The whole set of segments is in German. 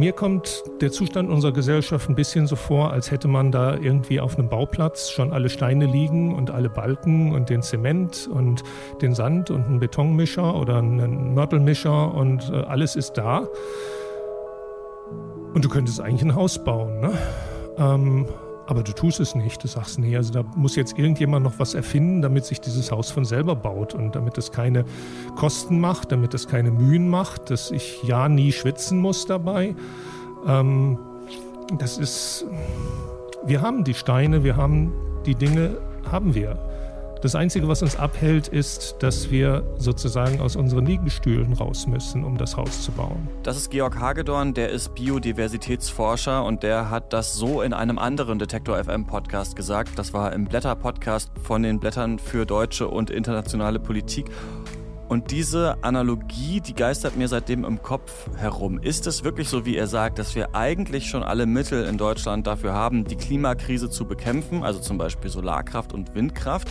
Mir kommt der Zustand unserer Gesellschaft ein bisschen so vor, als hätte man da irgendwie auf einem Bauplatz schon alle Steine liegen und alle Balken und den Zement und den Sand und einen Betonmischer oder einen Mörtelmischer und äh, alles ist da. Und du könntest eigentlich ein Haus bauen, ne? Ähm, aber du tust es nicht. Du sagst, nee, also da muss jetzt irgendjemand noch was erfinden, damit sich dieses Haus von selber baut und damit es keine Kosten macht, damit es keine Mühen macht, dass ich ja nie schwitzen muss dabei. Ähm, das ist, wir haben die Steine, wir haben die Dinge, haben wir. Das Einzige, was uns abhält, ist, dass wir sozusagen aus unseren Liegestühlen raus müssen, um das Haus zu bauen. Das ist Georg Hagedorn, der ist Biodiversitätsforscher und der hat das so in einem anderen Detektor FM Podcast gesagt. Das war im Blätter Podcast von den Blättern für deutsche und internationale Politik. Und diese Analogie, die geistert mir seitdem im Kopf herum. Ist es wirklich so, wie er sagt, dass wir eigentlich schon alle Mittel in Deutschland dafür haben, die Klimakrise zu bekämpfen, also zum Beispiel Solarkraft und Windkraft?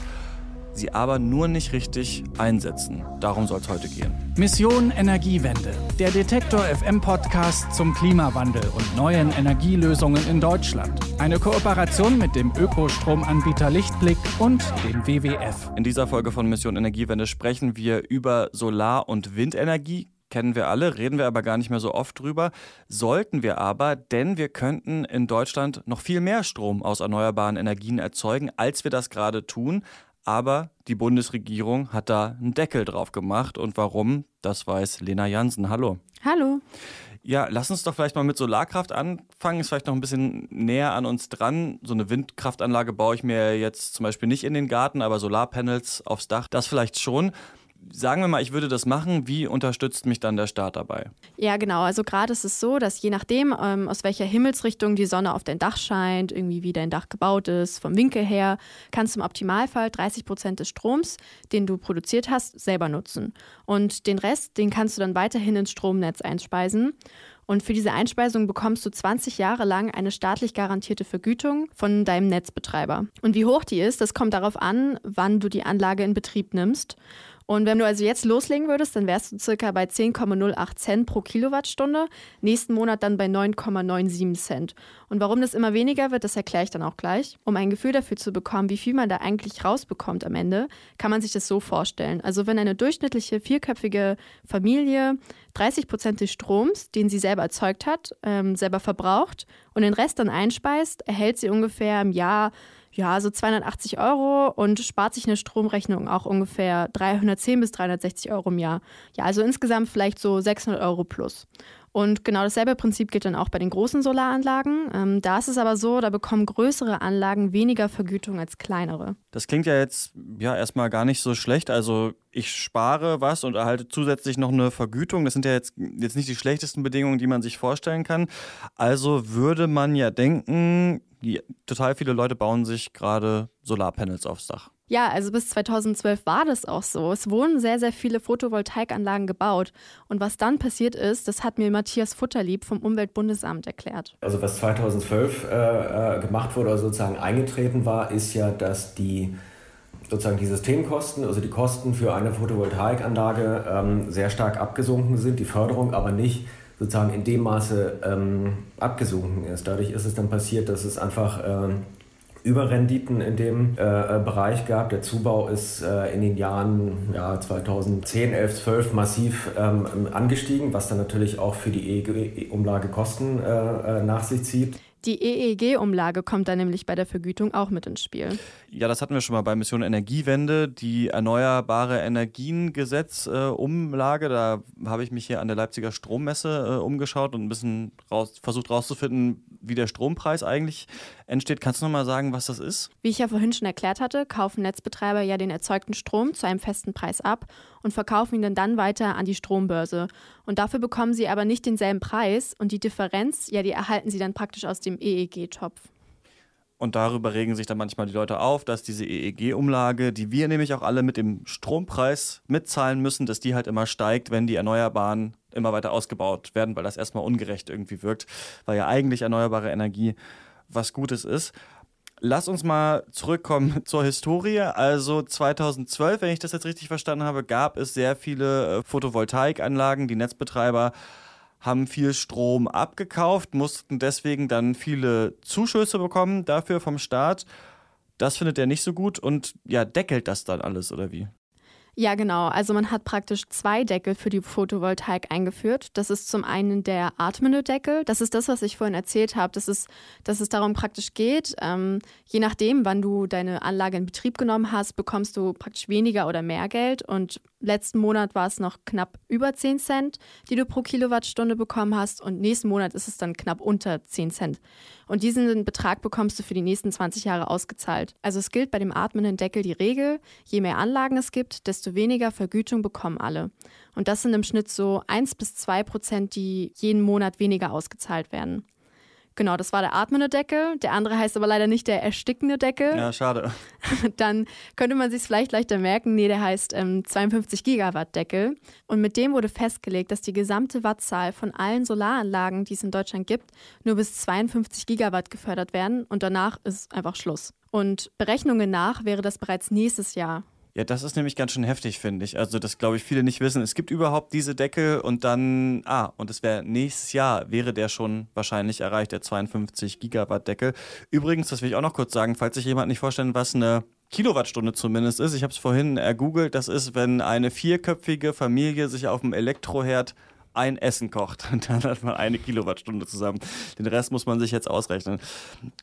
Sie aber nur nicht richtig einsetzen. Darum soll es heute gehen. Mission Energiewende, der Detektor FM Podcast zum Klimawandel und neuen Energielösungen in Deutschland. Eine Kooperation mit dem Ökostromanbieter Lichtblick und dem WWF. In dieser Folge von Mission Energiewende sprechen wir über Solar- und Windenergie kennen wir alle, reden wir aber gar nicht mehr so oft drüber. Sollten wir aber, denn wir könnten in Deutschland noch viel mehr Strom aus erneuerbaren Energien erzeugen, als wir das gerade tun. Aber die Bundesregierung hat da einen Deckel drauf gemacht. Und warum, das weiß Lena Jansen. Hallo. Hallo. Ja, lass uns doch vielleicht mal mit Solarkraft anfangen. Ist vielleicht noch ein bisschen näher an uns dran. So eine Windkraftanlage baue ich mir jetzt zum Beispiel nicht in den Garten, aber Solarpanels aufs Dach, das vielleicht schon sagen wir mal, ich würde das machen, wie unterstützt mich dann der Staat dabei? Ja, genau. Also gerade ist es so, dass je nachdem, ähm, aus welcher Himmelsrichtung die Sonne auf dein Dach scheint, irgendwie wie dein Dach gebaut ist, vom Winkel her, kannst du im Optimalfall 30 Prozent des Stroms, den du produziert hast, selber nutzen. Und den Rest, den kannst du dann weiterhin ins Stromnetz einspeisen. Und für diese Einspeisung bekommst du 20 Jahre lang eine staatlich garantierte Vergütung von deinem Netzbetreiber. Und wie hoch die ist, das kommt darauf an, wann du die Anlage in Betrieb nimmst. Und wenn du also jetzt loslegen würdest, dann wärst du circa bei 10,08 Cent pro Kilowattstunde, nächsten Monat dann bei 9,97 Cent. Und warum das immer weniger wird, das erkläre ich dann auch gleich. Um ein Gefühl dafür zu bekommen, wie viel man da eigentlich rausbekommt am Ende, kann man sich das so vorstellen. Also wenn eine durchschnittliche vierköpfige Familie 30 Prozent des Stroms, den sie selber erzeugt hat, ähm, selber verbraucht und den Rest dann einspeist, erhält sie ungefähr im Jahr ja, so 280 Euro und spart sich eine Stromrechnung auch ungefähr 310 bis 360 Euro im Jahr. Ja, also insgesamt vielleicht so 600 Euro plus. Und genau dasselbe Prinzip gilt dann auch bei den großen Solaranlagen. Ähm, da ist es aber so, da bekommen größere Anlagen weniger Vergütung als kleinere. Das klingt ja jetzt ja erstmal gar nicht so schlecht. Also ich spare was und erhalte zusätzlich noch eine Vergütung. Das sind ja jetzt, jetzt nicht die schlechtesten Bedingungen, die man sich vorstellen kann. Also würde man ja denken, die, total viele Leute bauen sich gerade Solarpanels aufs Dach. Ja, also bis 2012 war das auch so. Es wurden sehr, sehr viele Photovoltaikanlagen gebaut. Und was dann passiert ist, das hat mir Matthias Futterlieb vom Umweltbundesamt erklärt. Also was 2012 äh, äh, gemacht wurde oder sozusagen eingetreten war, ist ja, dass die sozusagen die Systemkosten, also die Kosten für eine Photovoltaikanlage ähm, sehr stark abgesunken sind, die Förderung aber nicht sozusagen in dem Maße ähm, abgesunken ist. Dadurch ist es dann passiert, dass es einfach äh, Überrenditen in dem äh, äh, Bereich gab. Der Zubau ist äh, in den Jahren ja, 2010, 11, 12 massiv ähm, angestiegen, was dann natürlich auch für die EEG-Umlage Kosten äh, äh, nach sich zieht. Die EEG-Umlage kommt da nämlich bei der Vergütung auch mit ins Spiel. Ja, das hatten wir schon mal bei Mission Energiewende, die Erneuerbare Energien-Gesetz-Umlage. Äh, da habe ich mich hier an der Leipziger Strommesse äh, umgeschaut und ein bisschen raus, versucht herauszufinden, wie der Strompreis eigentlich entsteht. Kannst du noch mal sagen, was das ist? Wie ich ja vorhin schon erklärt hatte, kaufen Netzbetreiber ja den erzeugten Strom zu einem festen Preis ab und verkaufen ihn dann, dann weiter an die Strombörse. Und dafür bekommen sie aber nicht denselben Preis und die Differenz, ja, die erhalten sie dann praktisch aus dem EEG-Topf. Und darüber regen sich dann manchmal die Leute auf, dass diese EEG-Umlage, die wir nämlich auch alle mit dem Strompreis mitzahlen müssen, dass die halt immer steigt, wenn die Erneuerbaren immer weiter ausgebaut werden, weil das erstmal ungerecht irgendwie wirkt, weil ja eigentlich erneuerbare Energie was Gutes ist. Lass uns mal zurückkommen zur Historie. Also 2012, wenn ich das jetzt richtig verstanden habe, gab es sehr viele äh, Photovoltaikanlagen. Die Netzbetreiber haben viel Strom abgekauft, mussten deswegen dann viele Zuschüsse bekommen dafür vom Staat. Das findet er nicht so gut und ja, deckelt das dann alles oder wie? Ja, genau. Also man hat praktisch zwei Deckel für die Photovoltaik eingeführt. Das ist zum einen der atmende Deckel. Das ist das, was ich vorhin erzählt habe. Das ist, dass es darum praktisch geht, ähm, je nachdem, wann du deine Anlage in Betrieb genommen hast, bekommst du praktisch weniger oder mehr Geld. Und letzten Monat war es noch knapp über 10 Cent, die du pro Kilowattstunde bekommen hast. Und nächsten Monat ist es dann knapp unter 10 Cent. Und diesen Betrag bekommst du für die nächsten 20 Jahre ausgezahlt. Also es gilt bei dem atmenden Deckel die Regel, je mehr Anlagen es gibt, desto weniger Vergütung bekommen alle. Und das sind im Schnitt so 1 bis 2 Prozent, die jeden Monat weniger ausgezahlt werden. Genau, das war der atmende Deckel. Der andere heißt aber leider nicht der erstickende Deckel. Ja, schade. Dann könnte man sich vielleicht leichter merken. Nee, der heißt ähm, 52 Gigawatt Deckel. Und mit dem wurde festgelegt, dass die gesamte Wattzahl von allen Solaranlagen, die es in Deutschland gibt, nur bis 52 Gigawatt gefördert werden. Und danach ist einfach Schluss. Und Berechnungen nach wäre das bereits nächstes Jahr ja, das ist nämlich ganz schön heftig, finde ich. Also, das glaube ich viele nicht wissen. Es gibt überhaupt diese Deckel und dann, ah, und es wäre nächstes Jahr, wäre der schon wahrscheinlich erreicht, der 52 Gigawatt Deckel. Übrigens, das will ich auch noch kurz sagen, falls sich jemand nicht vorstellen, was eine Kilowattstunde zumindest ist. Ich habe es vorhin ergoogelt. Das ist, wenn eine vierköpfige Familie sich auf dem Elektroherd ein Essen kocht. Und dann hat man eine Kilowattstunde zusammen. Den Rest muss man sich jetzt ausrechnen.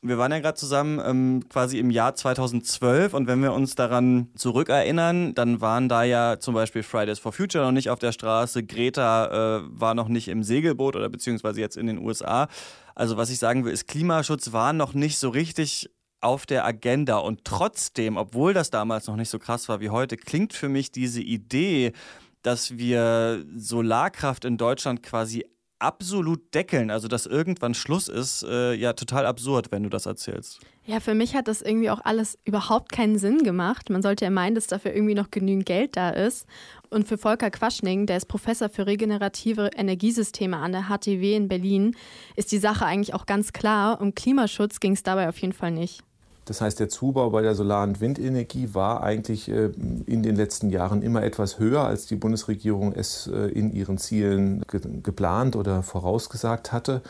Wir waren ja gerade zusammen ähm, quasi im Jahr 2012 und wenn wir uns daran zurückerinnern, dann waren da ja zum Beispiel Fridays for Future noch nicht auf der Straße, Greta äh, war noch nicht im Segelboot oder beziehungsweise jetzt in den USA. Also was ich sagen will, ist, Klimaschutz war noch nicht so richtig auf der Agenda. Und trotzdem, obwohl das damals noch nicht so krass war wie heute, klingt für mich diese Idee, dass wir Solarkraft in Deutschland quasi absolut deckeln, also dass irgendwann Schluss ist, äh, ja total absurd, wenn du das erzählst. Ja, für mich hat das irgendwie auch alles überhaupt keinen Sinn gemacht. Man sollte ja meinen, dass dafür irgendwie noch genügend Geld da ist. Und für Volker Quaschning, der ist Professor für regenerative Energiesysteme an der HTW in Berlin, ist die Sache eigentlich auch ganz klar. Um Klimaschutz ging es dabei auf jeden Fall nicht. Das heißt, der Zubau bei der Solar- und Windenergie war eigentlich äh, in den letzten Jahren immer etwas höher, als die Bundesregierung es äh, in ihren Zielen geplant oder vorausgesagt hatte.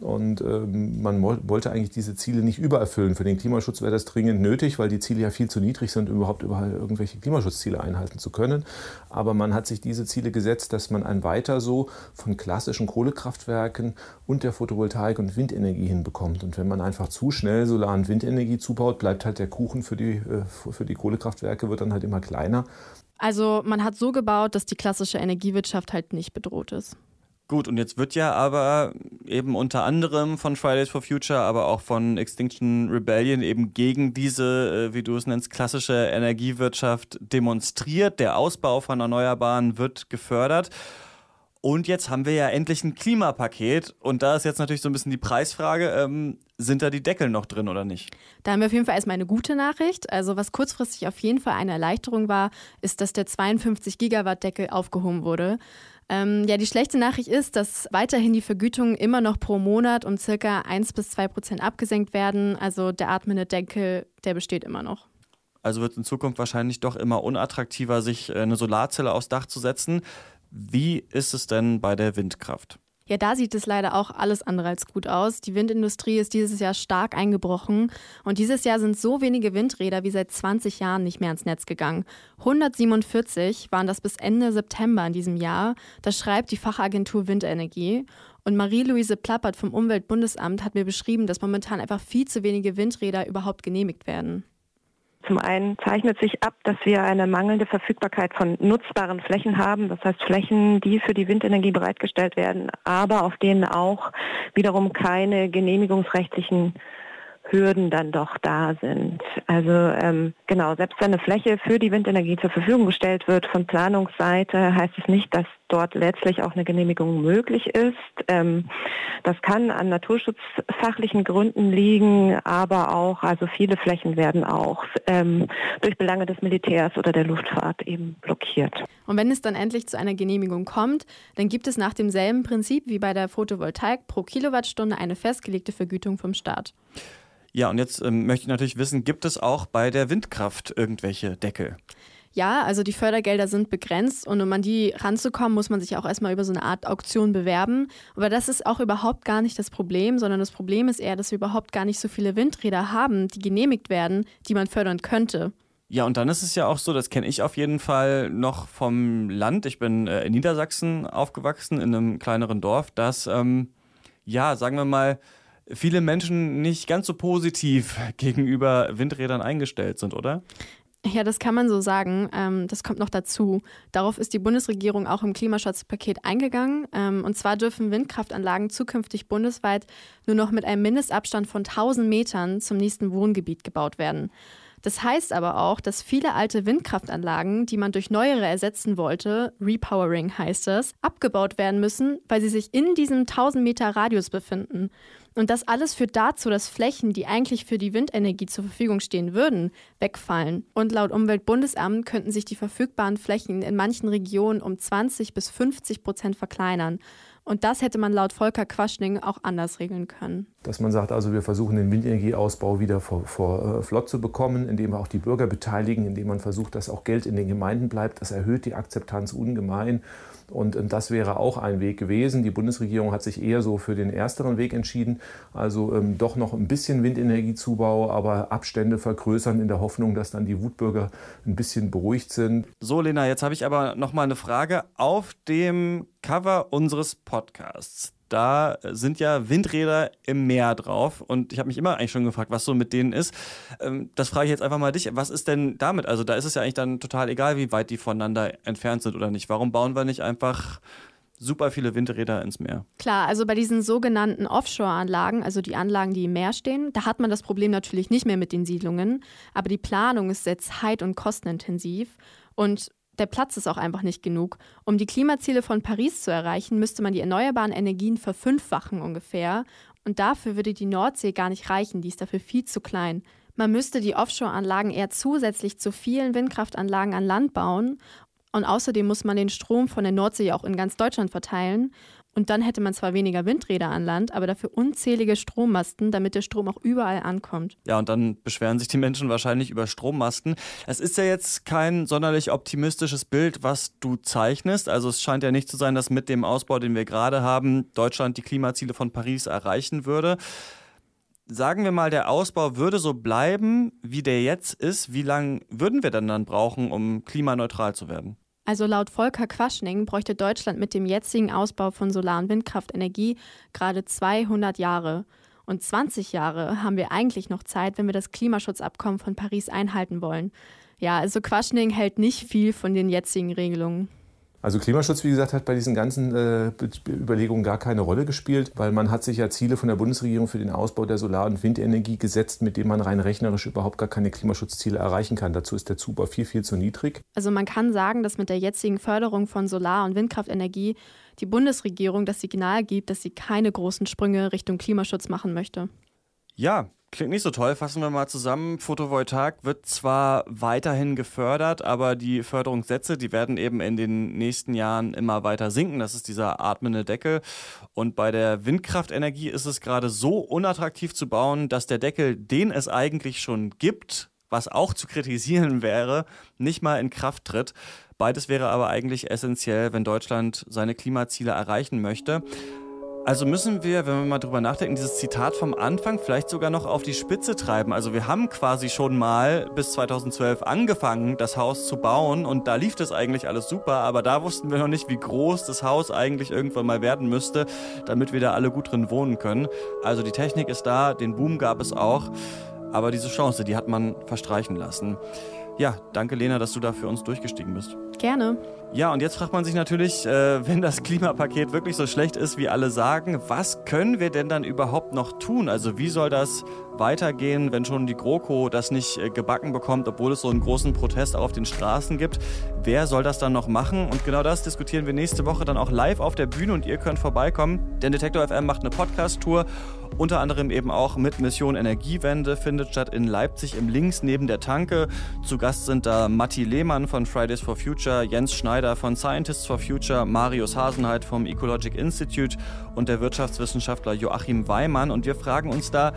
Und ähm, man wollte eigentlich diese Ziele nicht übererfüllen. Für den Klimaschutz wäre das dringend nötig, weil die Ziele ja viel zu niedrig sind, um überhaupt überall irgendwelche Klimaschutzziele einhalten zu können. Aber man hat sich diese Ziele gesetzt, dass man ein Weiter so von klassischen Kohlekraftwerken und der Photovoltaik und Windenergie hinbekommt. Und wenn man einfach zu schnell Solar- und Windenergie zubaut, bleibt halt der Kuchen für die, äh, für die Kohlekraftwerke wird dann halt immer kleiner. Also man hat so gebaut, dass die klassische Energiewirtschaft halt nicht bedroht ist. Gut, und jetzt wird ja aber eben unter anderem von Fridays for Future, aber auch von Extinction Rebellion eben gegen diese, äh, wie du es nennst, klassische Energiewirtschaft demonstriert. Der Ausbau von Erneuerbaren wird gefördert. Und jetzt haben wir ja endlich ein Klimapaket. Und da ist jetzt natürlich so ein bisschen die Preisfrage, ähm, sind da die Deckel noch drin oder nicht? Da haben wir auf jeden Fall erstmal eine gute Nachricht. Also was kurzfristig auf jeden Fall eine Erleichterung war, ist, dass der 52 Gigawatt Deckel aufgehoben wurde. Ähm, ja, die schlechte Nachricht ist, dass weiterhin die Vergütungen immer noch pro Monat um circa 1 bis 2 Prozent abgesenkt werden. Also der atmende Deckel, der besteht immer noch. Also wird in Zukunft wahrscheinlich doch immer unattraktiver, sich äh, eine Solarzelle aufs Dach zu setzen. Wie ist es denn bei der Windkraft? Ja, da sieht es leider auch alles andere als gut aus. Die Windindustrie ist dieses Jahr stark eingebrochen und dieses Jahr sind so wenige Windräder wie seit 20 Jahren nicht mehr ans Netz gegangen. 147 waren das bis Ende September in diesem Jahr. Das schreibt die Fachagentur Windenergie. Und Marie-Louise Plappert vom Umweltbundesamt hat mir beschrieben, dass momentan einfach viel zu wenige Windräder überhaupt genehmigt werden. Zum einen zeichnet sich ab, dass wir eine mangelnde Verfügbarkeit von nutzbaren Flächen haben, das heißt Flächen, die für die Windenergie bereitgestellt werden, aber auf denen auch wiederum keine genehmigungsrechtlichen Hürden dann doch da sind. Also ähm, genau, selbst wenn eine Fläche für die Windenergie zur Verfügung gestellt wird von Planungsseite, heißt es nicht, dass dort letztlich auch eine Genehmigung möglich ist. Ähm, das kann an naturschutzfachlichen Gründen liegen, aber auch, also viele Flächen werden auch ähm, durch Belange des Militärs oder der Luftfahrt eben blockiert. Und wenn es dann endlich zu einer Genehmigung kommt, dann gibt es nach demselben Prinzip wie bei der Photovoltaik pro Kilowattstunde eine festgelegte Vergütung vom Staat. Ja, und jetzt ähm, möchte ich natürlich wissen, gibt es auch bei der Windkraft irgendwelche Deckel? Ja, also die Fördergelder sind begrenzt und um an die ranzukommen, muss man sich auch erstmal über so eine Art Auktion bewerben. Aber das ist auch überhaupt gar nicht das Problem, sondern das Problem ist eher, dass wir überhaupt gar nicht so viele Windräder haben, die genehmigt werden, die man fördern könnte. Ja, und dann ist es ja auch so, das kenne ich auf jeden Fall noch vom Land. Ich bin äh, in Niedersachsen aufgewachsen, in einem kleineren Dorf, dass, ähm, ja, sagen wir mal, viele Menschen nicht ganz so positiv gegenüber Windrädern eingestellt sind, oder? Ja, das kann man so sagen. Ähm, das kommt noch dazu. Darauf ist die Bundesregierung auch im Klimaschutzpaket eingegangen. Ähm, und zwar dürfen Windkraftanlagen zukünftig bundesweit nur noch mit einem Mindestabstand von 1000 Metern zum nächsten Wohngebiet gebaut werden. Das heißt aber auch, dass viele alte Windkraftanlagen, die man durch neuere ersetzen wollte, Repowering heißt es, abgebaut werden müssen, weil sie sich in diesem 1000 Meter Radius befinden. Und das alles führt dazu, dass Flächen, die eigentlich für die Windenergie zur Verfügung stehen würden, wegfallen. Und laut Umweltbundesamt könnten sich die verfügbaren Flächen in manchen Regionen um 20 bis 50 Prozent verkleinern. Und das hätte man laut Volker Quaschning auch anders regeln können. Dass man sagt, also wir versuchen den Windenergieausbau wieder vor, vor äh, flott zu bekommen, indem wir auch die Bürger beteiligen, indem man versucht, dass auch Geld in den Gemeinden bleibt. Das erhöht die Akzeptanz ungemein. Und ähm, das wäre auch ein Weg gewesen. Die Bundesregierung hat sich eher so für den ersteren Weg entschieden. Also ähm, doch noch ein bisschen Windenergiezubau, aber Abstände vergrößern in der Hoffnung, dass dann die Wutbürger ein bisschen beruhigt sind. So, Lena, jetzt habe ich aber noch mal eine Frage. Auf dem Cover unseres Podcasts da sind ja Windräder im Meer drauf. Und ich habe mich immer eigentlich schon gefragt, was so mit denen ist. Ähm, das frage ich jetzt einfach mal dich. Was ist denn damit? Also da ist es ja eigentlich dann total egal, wie weit die voneinander entfernt sind oder nicht. Warum bauen wir nicht einfach super viele Windräder ins Meer. Klar, also bei diesen sogenannten Offshore-Anlagen, also die Anlagen, die im Meer stehen, da hat man das Problem natürlich nicht mehr mit den Siedlungen, aber die Planung ist sehr zeit- und kostenintensiv und der Platz ist auch einfach nicht genug. Um die Klimaziele von Paris zu erreichen, müsste man die erneuerbaren Energien verfünffachen ungefähr. Und dafür würde die Nordsee gar nicht reichen, die ist dafür viel zu klein. Man müsste die Offshore-Anlagen eher zusätzlich zu vielen Windkraftanlagen an Land bauen. Und außerdem muss man den Strom von der Nordsee auch in ganz Deutschland verteilen. Und dann hätte man zwar weniger Windräder an Land, aber dafür unzählige Strommasten, damit der Strom auch überall ankommt. Ja, und dann beschweren sich die Menschen wahrscheinlich über Strommasten. Es ist ja jetzt kein sonderlich optimistisches Bild, was du zeichnest. Also es scheint ja nicht zu sein, dass mit dem Ausbau, den wir gerade haben, Deutschland die Klimaziele von Paris erreichen würde. Sagen wir mal, der Ausbau würde so bleiben, wie der jetzt ist. Wie lange würden wir denn dann brauchen, um klimaneutral zu werden? Also laut Volker Quaschning bräuchte Deutschland mit dem jetzigen Ausbau von Solar- und Windkraftenergie gerade 200 Jahre. Und 20 Jahre haben wir eigentlich noch Zeit, wenn wir das Klimaschutzabkommen von Paris einhalten wollen. Ja, also Quaschning hält nicht viel von den jetzigen Regelungen. Also Klimaschutz, wie gesagt, hat bei diesen ganzen äh, Überlegungen gar keine Rolle gespielt, weil man hat sich ja Ziele von der Bundesregierung für den Ausbau der Solar- und Windenergie gesetzt, mit denen man rein rechnerisch überhaupt gar keine Klimaschutzziele erreichen kann. Dazu ist der Zubau viel, viel zu niedrig. Also man kann sagen, dass mit der jetzigen Förderung von Solar- und Windkraftenergie die Bundesregierung das Signal gibt, dass sie keine großen Sprünge Richtung Klimaschutz machen möchte. Ja, Klingt nicht so toll. Fassen wir mal zusammen. Photovoltaik wird zwar weiterhin gefördert, aber die Förderungssätze, die werden eben in den nächsten Jahren immer weiter sinken. Das ist dieser atmende Deckel. Und bei der Windkraftenergie ist es gerade so unattraktiv zu bauen, dass der Deckel, den es eigentlich schon gibt, was auch zu kritisieren wäre, nicht mal in Kraft tritt. Beides wäre aber eigentlich essentiell, wenn Deutschland seine Klimaziele erreichen möchte. Also müssen wir, wenn wir mal drüber nachdenken, dieses Zitat vom Anfang vielleicht sogar noch auf die Spitze treiben. Also wir haben quasi schon mal bis 2012 angefangen, das Haus zu bauen und da lief das eigentlich alles super, aber da wussten wir noch nicht, wie groß das Haus eigentlich irgendwann mal werden müsste, damit wir da alle gut drin wohnen können. Also die Technik ist da, den Boom gab es auch, aber diese Chance, die hat man verstreichen lassen. Ja, danke Lena, dass du da für uns durchgestiegen bist. Gerne. Ja, und jetzt fragt man sich natürlich, äh, wenn das Klimapaket wirklich so schlecht ist, wie alle sagen, was können wir denn dann überhaupt noch tun? Also wie soll das weitergehen, wenn schon die GroKo das nicht äh, gebacken bekommt, obwohl es so einen großen Protest auf den Straßen gibt? Wer soll das dann noch machen? Und genau das diskutieren wir nächste Woche dann auch live auf der Bühne und ihr könnt vorbeikommen, denn Detektor FM macht eine Podcast-Tour unter anderem eben auch mit Mission Energiewende, findet statt in Leipzig im Links neben der Tanke. Zu Gast sind da Matti Lehmann von Fridays for Future, Jens Schneider von Scientists for Future, Marius Hasenheit vom Ecologic Institute und der Wirtschaftswissenschaftler Joachim Weimann. Und wir fragen uns da,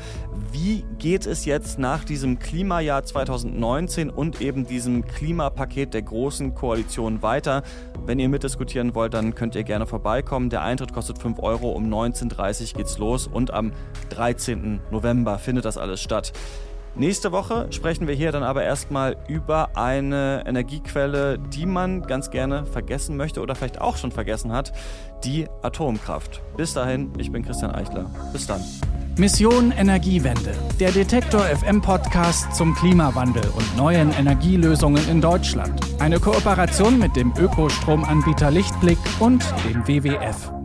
wie geht es jetzt nach diesem Klimajahr 2019 und eben diesem Klimapaket der Großen Koalition weiter? Wenn ihr mitdiskutieren wollt, dann könnt ihr gerne vorbeikommen. Der Eintritt kostet 5 Euro. Um 19.30 Uhr geht's los und am 13. November findet das alles statt. Nächste Woche sprechen wir hier dann aber erstmal über eine Energiequelle, die man ganz gerne vergessen möchte oder vielleicht auch schon vergessen hat, die Atomkraft. Bis dahin, ich bin Christian Eichler. Bis dann. Mission Energiewende, der Detektor FM Podcast zum Klimawandel und neuen Energielösungen in Deutschland. Eine Kooperation mit dem Ökostromanbieter Lichtblick und dem WWF.